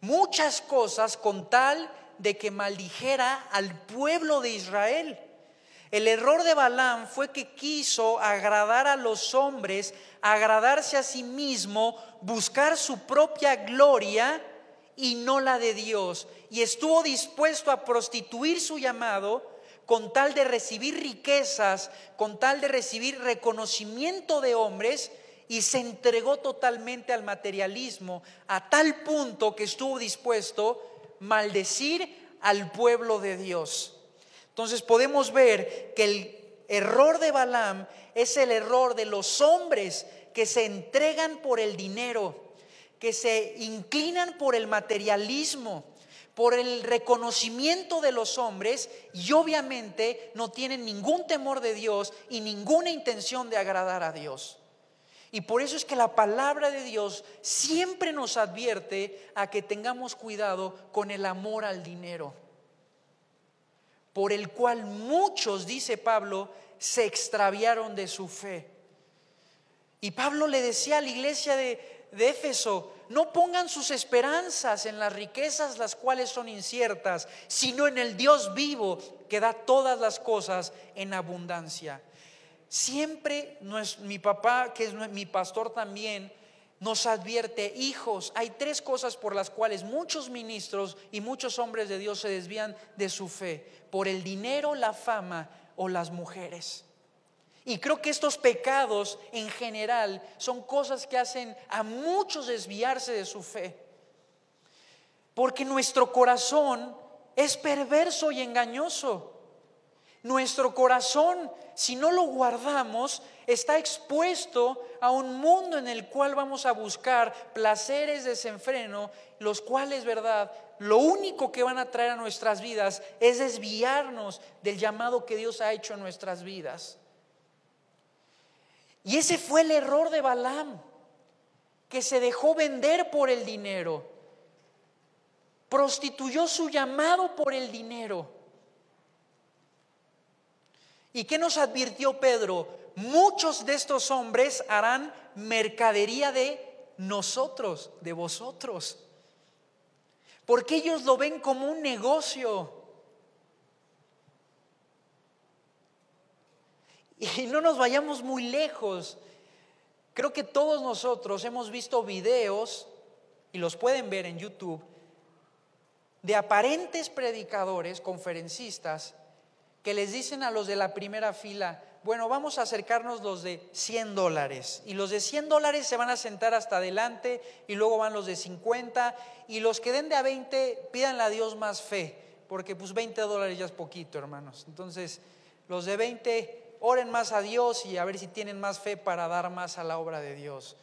muchas cosas con tal de que maldijera al pueblo de Israel. El error de Balaam fue que quiso agradar a los hombres, agradarse a sí mismo, buscar su propia gloria y no la de Dios. Y estuvo dispuesto a prostituir su llamado con tal de recibir riquezas, con tal de recibir reconocimiento de hombres, y se entregó totalmente al materialismo, a tal punto que estuvo dispuesto a maldecir al pueblo de Dios. Entonces podemos ver que el error de Balaam es el error de los hombres que se entregan por el dinero, que se inclinan por el materialismo, por el reconocimiento de los hombres y obviamente no tienen ningún temor de Dios y ninguna intención de agradar a Dios. Y por eso es que la palabra de Dios siempre nos advierte a que tengamos cuidado con el amor al dinero, por el cual muchos, dice Pablo, se extraviaron de su fe. Y Pablo le decía a la iglesia de, de Éfeso, no pongan sus esperanzas en las riquezas las cuales son inciertas, sino en el Dios vivo que da todas las cosas en abundancia. Siempre mi papá, que es mi pastor también, nos advierte, hijos, hay tres cosas por las cuales muchos ministros y muchos hombres de Dios se desvían de su fe, por el dinero, la fama o las mujeres. Y creo que estos pecados en general son cosas que hacen a muchos desviarse de su fe. Porque nuestro corazón es perverso y engañoso. Nuestro corazón, si no lo guardamos, está expuesto a un mundo en el cual vamos a buscar placeres desenfreno, los cuales, verdad, lo único que van a traer a nuestras vidas es desviarnos del llamado que Dios ha hecho en nuestras vidas. Y ese fue el error de Balaam, que se dejó vender por el dinero, prostituyó su llamado por el dinero. ¿Y qué nos advirtió Pedro? Muchos de estos hombres harán mercadería de nosotros, de vosotros, porque ellos lo ven como un negocio. Y no nos vayamos muy lejos. Creo que todos nosotros hemos visto videos, y los pueden ver en YouTube, de aparentes predicadores, conferencistas, que les dicen a los de la primera fila, bueno, vamos a acercarnos los de 100 dólares. Y los de 100 dólares se van a sentar hasta adelante y luego van los de 50. Y los que den de a 20, pídanle a Dios más fe, porque pues 20 dólares ya es poquito, hermanos. Entonces, los de 20 oren más a Dios y a ver si tienen más fe para dar más a la obra de Dios.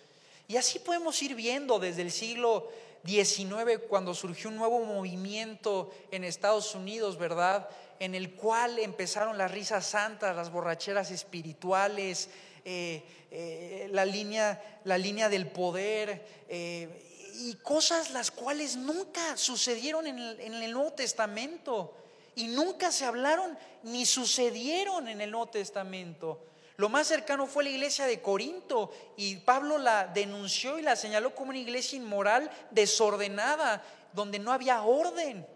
Y así podemos ir viendo desde el siglo XIX, cuando surgió un nuevo movimiento en Estados Unidos, ¿verdad? En el cual empezaron las risas santas, las borracheras espirituales, eh, eh, la, línea, la línea del poder. Eh, y cosas las cuales nunca sucedieron en el, en el Nuevo Testamento y nunca se hablaron ni sucedieron en el Nuevo Testamento. Lo más cercano fue la iglesia de Corinto y Pablo la denunció y la señaló como una iglesia inmoral, desordenada, donde no había orden.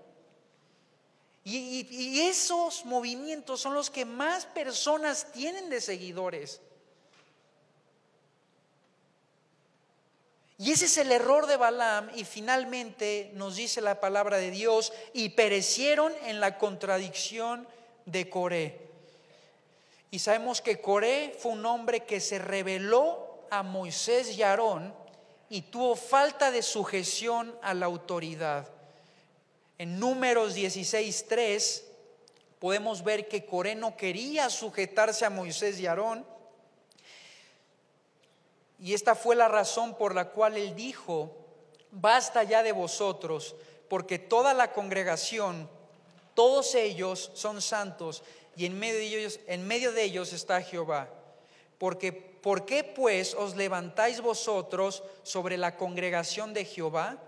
Y, y, esos movimientos son los que más personas tienen de seguidores. Y ese es el error de Balaam y finalmente nos dice la palabra de Dios y perecieron en la contradicción de Coré. Y sabemos que Coré fue un hombre que se reveló a Moisés y Aarón y tuvo falta de sujeción a la autoridad. En números 16.3 podemos ver que Coré no quería sujetarse a Moisés y Aarón y esta fue la razón por la cual él dijo, basta ya de vosotros, porque toda la congregación, todos ellos son santos, y en medio de ellos, en medio de ellos está Jehová. Porque, ¿Por qué pues os levantáis vosotros sobre la congregación de Jehová?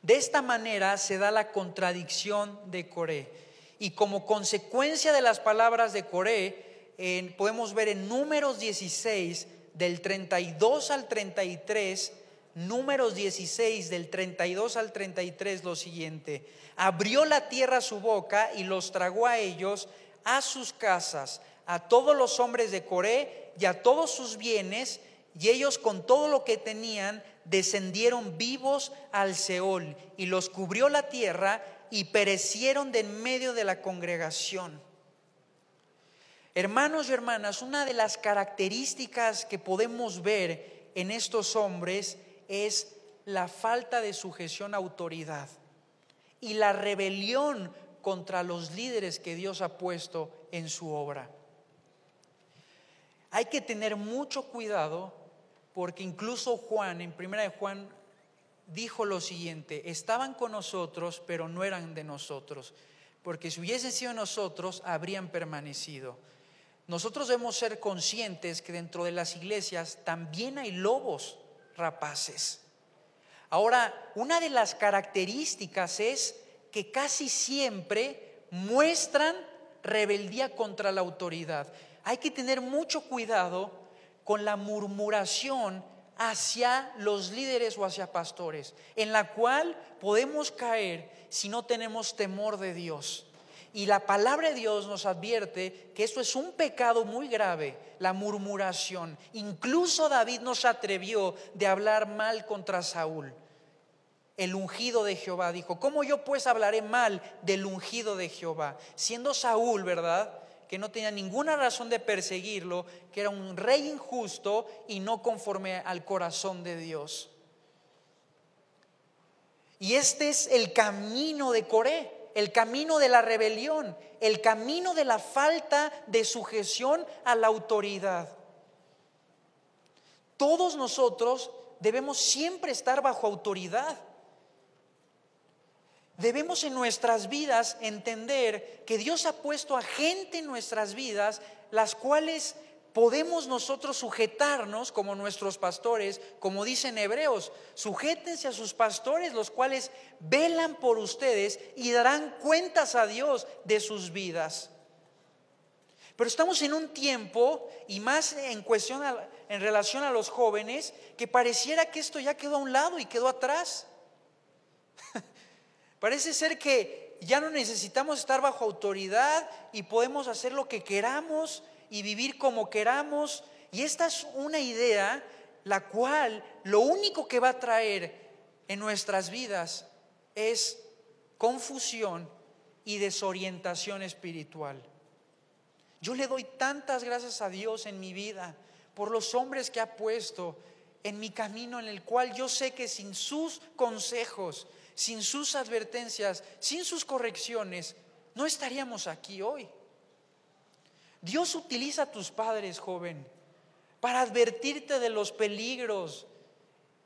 De esta manera se da la contradicción de Coré. Y como consecuencia de las palabras de Coré, podemos ver en números 16, del 32 al 33, números 16, del 32 al 33, lo siguiente. Abrió la tierra su boca y los tragó a ellos, a sus casas, a todos los hombres de Coré y a todos sus bienes, y ellos con todo lo que tenían descendieron vivos al Seol, y los cubrió la tierra y perecieron de en medio de la congregación. Hermanos y hermanas, una de las características que podemos ver en estos hombres es la falta de sujeción a autoridad y la rebelión contra los líderes que Dios ha puesto en su obra. Hay que tener mucho cuidado porque incluso Juan, en primera de Juan, dijo lo siguiente, estaban con nosotros, pero no eran de nosotros, porque si hubiesen sido nosotros, habrían permanecido. Nosotros debemos ser conscientes que dentro de las iglesias también hay lobos rapaces. Ahora, una de las características es que casi siempre muestran rebeldía contra la autoridad. Hay que tener mucho cuidado con la murmuración hacia los líderes o hacia pastores, en la cual podemos caer si no tenemos temor de Dios. Y la palabra de Dios nos advierte que esto es un pecado muy grave, la murmuración. Incluso David no se atrevió de hablar mal contra Saúl. El ungido de Jehová dijo, ¿cómo yo pues hablaré mal del ungido de Jehová? Siendo Saúl, ¿verdad? Que no tenía ninguna razón de perseguirlo, que era un rey injusto y no conforme al corazón de Dios. Y este es el camino de Coré el camino de la rebelión, el camino de la falta de sujeción a la autoridad. Todos nosotros debemos siempre estar bajo autoridad. Debemos en nuestras vidas entender que Dios ha puesto a gente en nuestras vidas las cuales podemos nosotros sujetarnos como nuestros pastores, como dicen hebreos, sujétense a sus pastores, los cuales velan por ustedes y darán cuentas a Dios de sus vidas. Pero estamos en un tiempo, y más en cuestión en relación a los jóvenes, que pareciera que esto ya quedó a un lado y quedó atrás. Parece ser que ya no necesitamos estar bajo autoridad y podemos hacer lo que queramos y vivir como queramos. Y esta es una idea la cual lo único que va a traer en nuestras vidas es confusión y desorientación espiritual. Yo le doy tantas gracias a Dios en mi vida por los hombres que ha puesto en mi camino en el cual yo sé que sin sus consejos, sin sus advertencias, sin sus correcciones, no estaríamos aquí hoy. Dios utiliza a tus padres, joven, para advertirte de los peligros.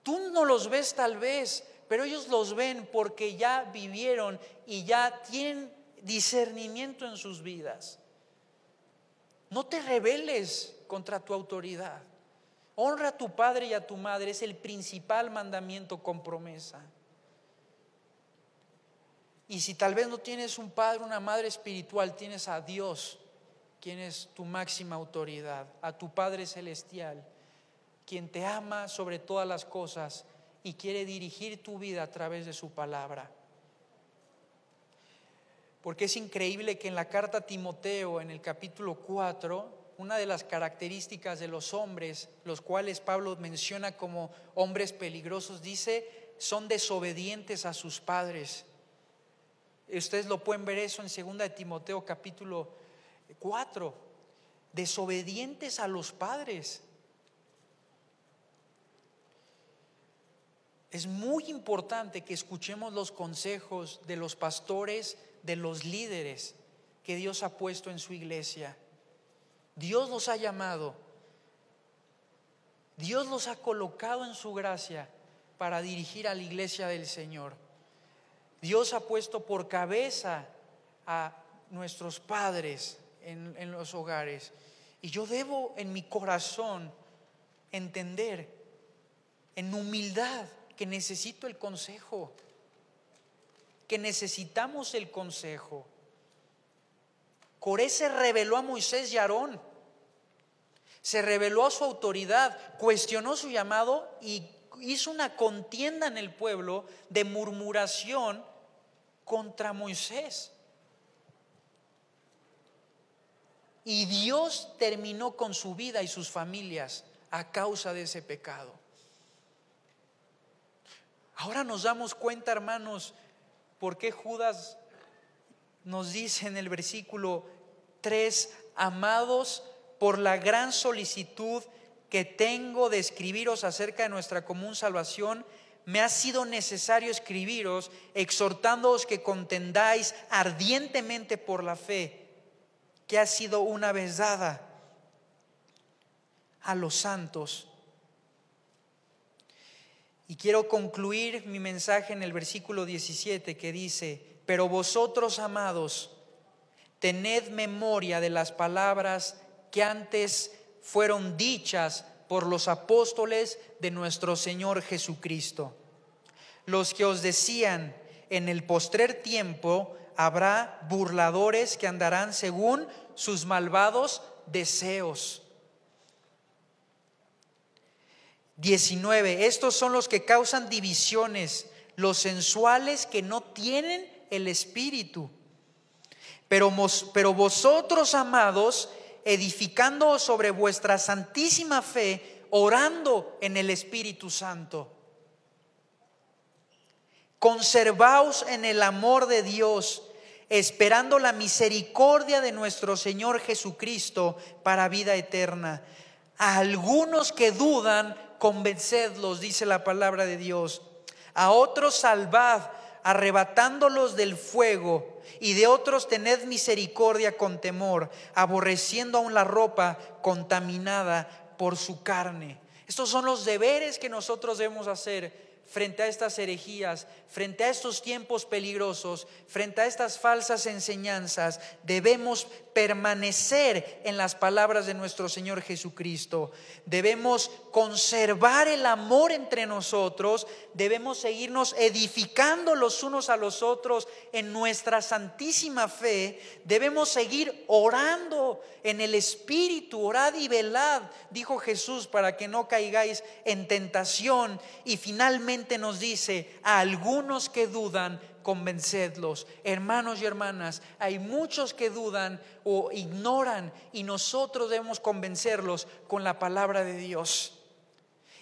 Tú no los ves tal vez, pero ellos los ven porque ya vivieron y ya tienen discernimiento en sus vidas. No te rebeles contra tu autoridad. Honra a tu padre y a tu madre, es el principal mandamiento con promesa. Y si tal vez no tienes un padre, una madre espiritual, tienes a Dios quien es tu máxima autoridad, a tu Padre Celestial, quien te ama sobre todas las cosas y quiere dirigir tu vida a través de su palabra. Porque es increíble que en la carta a Timoteo, en el capítulo 4, una de las características de los hombres, los cuales Pablo menciona como hombres peligrosos, dice, son desobedientes a sus padres. Ustedes lo pueden ver eso en 2 de Timoteo capítulo Cuatro, desobedientes a los padres. Es muy importante que escuchemos los consejos de los pastores, de los líderes que Dios ha puesto en su iglesia. Dios los ha llamado. Dios los ha colocado en su gracia para dirigir a la iglesia del Señor. Dios ha puesto por cabeza a nuestros padres, en, los hogares. Y yo debo en mi corazón entender en humildad que necesito el consejo, que necesitamos el consejo. Coré se reveló a Moisés y Aarón, se reveló a su autoridad, cuestionó su llamado y hizo una contienda en el pueblo de murmuración contra Moisés. Y Dios terminó con su vida y sus familias a causa de ese pecado. Ahora nos damos cuenta, hermanos, por qué Judas nos dice en el versículo 3, amados, por la gran solicitud que tengo de escribiros acerca de nuestra común salvación, me ha sido necesario escribiros, exhortándoos que contendáis ardientemente por la fe que ha sido una vez dada a los santos. Y quiero concluir mi mensaje en el versículo 17 que dice, pero vosotros, amados, tened memoria de las palabras que antes fueron dichas por los apóstoles de nuestro Señor Jesucristo, los que os decían, en el postrer tiempo habrá burladores que andarán según sus malvados deseos. 19. Estos son los que causan divisiones, los sensuales que no tienen el espíritu. Pero, vosotros, amados, edificando sobre vuestra santísima fe, orando en el Espíritu Santo. Conservaos en el amor de Dios, esperando la misericordia de nuestro Señor Jesucristo para vida eterna. A algunos que dudan, convencedlos, dice la palabra de Dios. A otros salvad, arrebatándolos del fuego, y de otros tened misericordia con temor, aborreciendo aún la ropa contaminada por su carne. Estos son los deberes que nosotros debemos hacer frente a estas herejías, frente a estos tiempos peligrosos, frente a estas falsas enseñanzas, debemos permanecer en las palabras de nuestro Señor Jesucristo. Debemos conservar el amor entre nosotros, debemos seguirnos edificando los unos a los otros en nuestra santísima fe, debemos seguir orando en el Espíritu, orad y velad, dijo Jesús, para que no caigáis en tentación. Y finalmente nos dice, a algunos que dudan, convencedlos. Hermanos y hermanas, hay muchos que dudan o ignoran y nosotros debemos convencerlos con la palabra de Dios.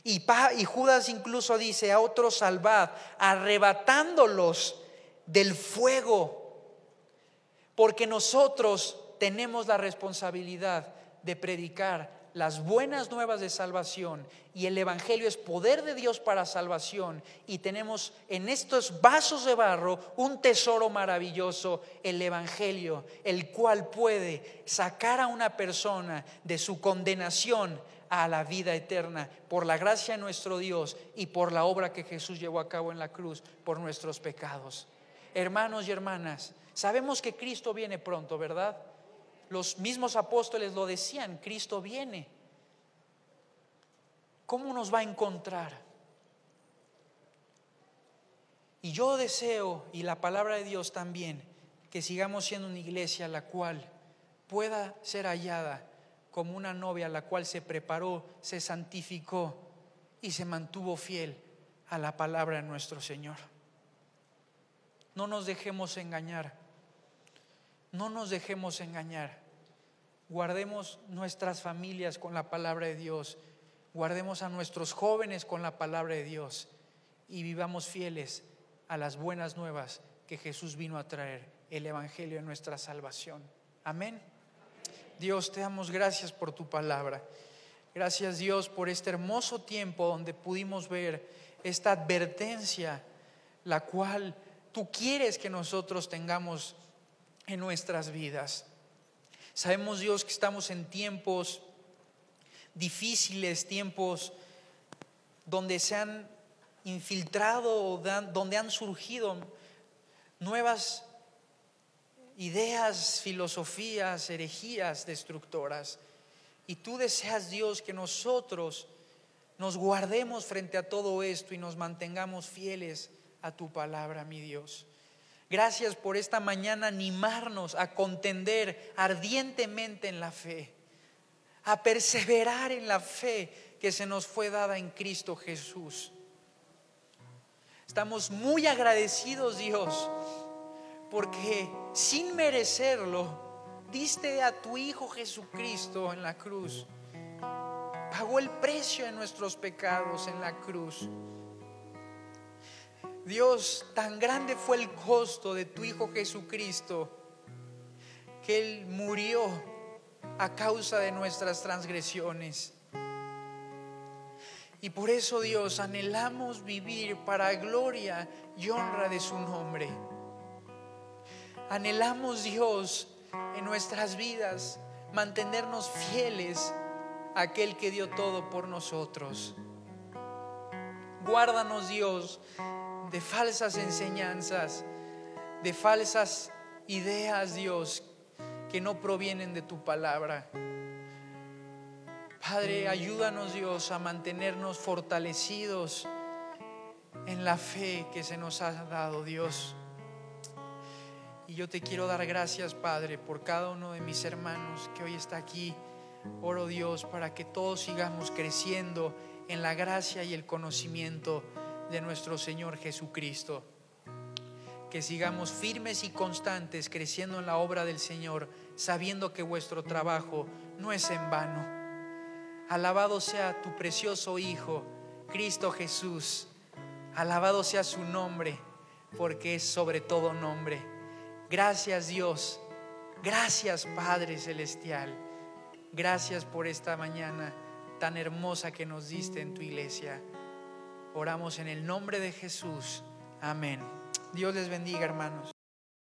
Y, y Judas incluso dice a otros salvad, arrebatándolos del fuego, porque nosotros tenemos la responsabilidad de predicar las buenas nuevas de salvación y el Evangelio es poder de Dios para salvación y tenemos en estos vasos de barro un tesoro maravilloso, el Evangelio, el cual puede sacar a una persona de su condenación a la vida eterna por la gracia de nuestro Dios y por la obra que Jesús llevó a cabo en la cruz por nuestros pecados. Hermanos y hermanas, sabemos que Cristo viene pronto, ¿verdad? Los mismos apóstoles lo decían, Cristo viene. ¿Cómo nos va a encontrar? Y yo deseo, y la palabra de Dios también, que sigamos siendo una iglesia la cual pueda ser hallada como una novia la cual se preparó, se santificó y se mantuvo fiel a la palabra de nuestro Señor. No nos dejemos engañar. No nos dejemos engañar. Guardemos nuestras familias con la palabra de Dios. Guardemos a nuestros jóvenes con la palabra de Dios. Y vivamos fieles a las buenas nuevas que Jesús vino a traer, el Evangelio de nuestra salvación. Amén. Dios, te damos gracias por tu palabra. Gracias Dios por este hermoso tiempo donde pudimos ver esta advertencia, la cual tú quieres que nosotros tengamos en nuestras vidas. Sabemos, Dios, que estamos en tiempos difíciles, tiempos donde se han infiltrado, donde han surgido nuevas ideas, filosofías, herejías destructoras. Y tú deseas, Dios, que nosotros nos guardemos frente a todo esto y nos mantengamos fieles a tu palabra, mi Dios. Gracias por esta mañana animarnos a contender ardientemente en la fe, a perseverar en la fe que se nos fue dada en Cristo Jesús. Estamos muy agradecidos, Dios, porque sin merecerlo, diste a tu Hijo Jesucristo en la cruz. Pagó el precio de nuestros pecados en la cruz. Dios, tan grande fue el costo de tu Hijo Jesucristo que Él murió a causa de nuestras transgresiones. Y por eso, Dios, anhelamos vivir para gloria y honra de su nombre. Anhelamos, Dios, en nuestras vidas mantenernos fieles a aquel que dio todo por nosotros. Guárdanos, Dios, de falsas enseñanzas, de falsas ideas, Dios, que no provienen de tu palabra. Padre, ayúdanos, Dios, a mantenernos fortalecidos en la fe que se nos ha dado, Dios. Y yo te quiero dar gracias, Padre, por cada uno de mis hermanos que hoy está aquí. Oro, Dios, para que todos sigamos creciendo en la gracia y el conocimiento de nuestro Señor Jesucristo. Que sigamos firmes y constantes creciendo en la obra del Señor, sabiendo que vuestro trabajo no es en vano. Alabado sea tu precioso Hijo, Cristo Jesús. Alabado sea su nombre, porque es sobre todo nombre. Gracias Dios. Gracias Padre Celestial. Gracias por esta mañana tan hermosa que nos diste en tu iglesia. Oramos en el nombre de Jesús. Amén. Dios les bendiga, hermanos.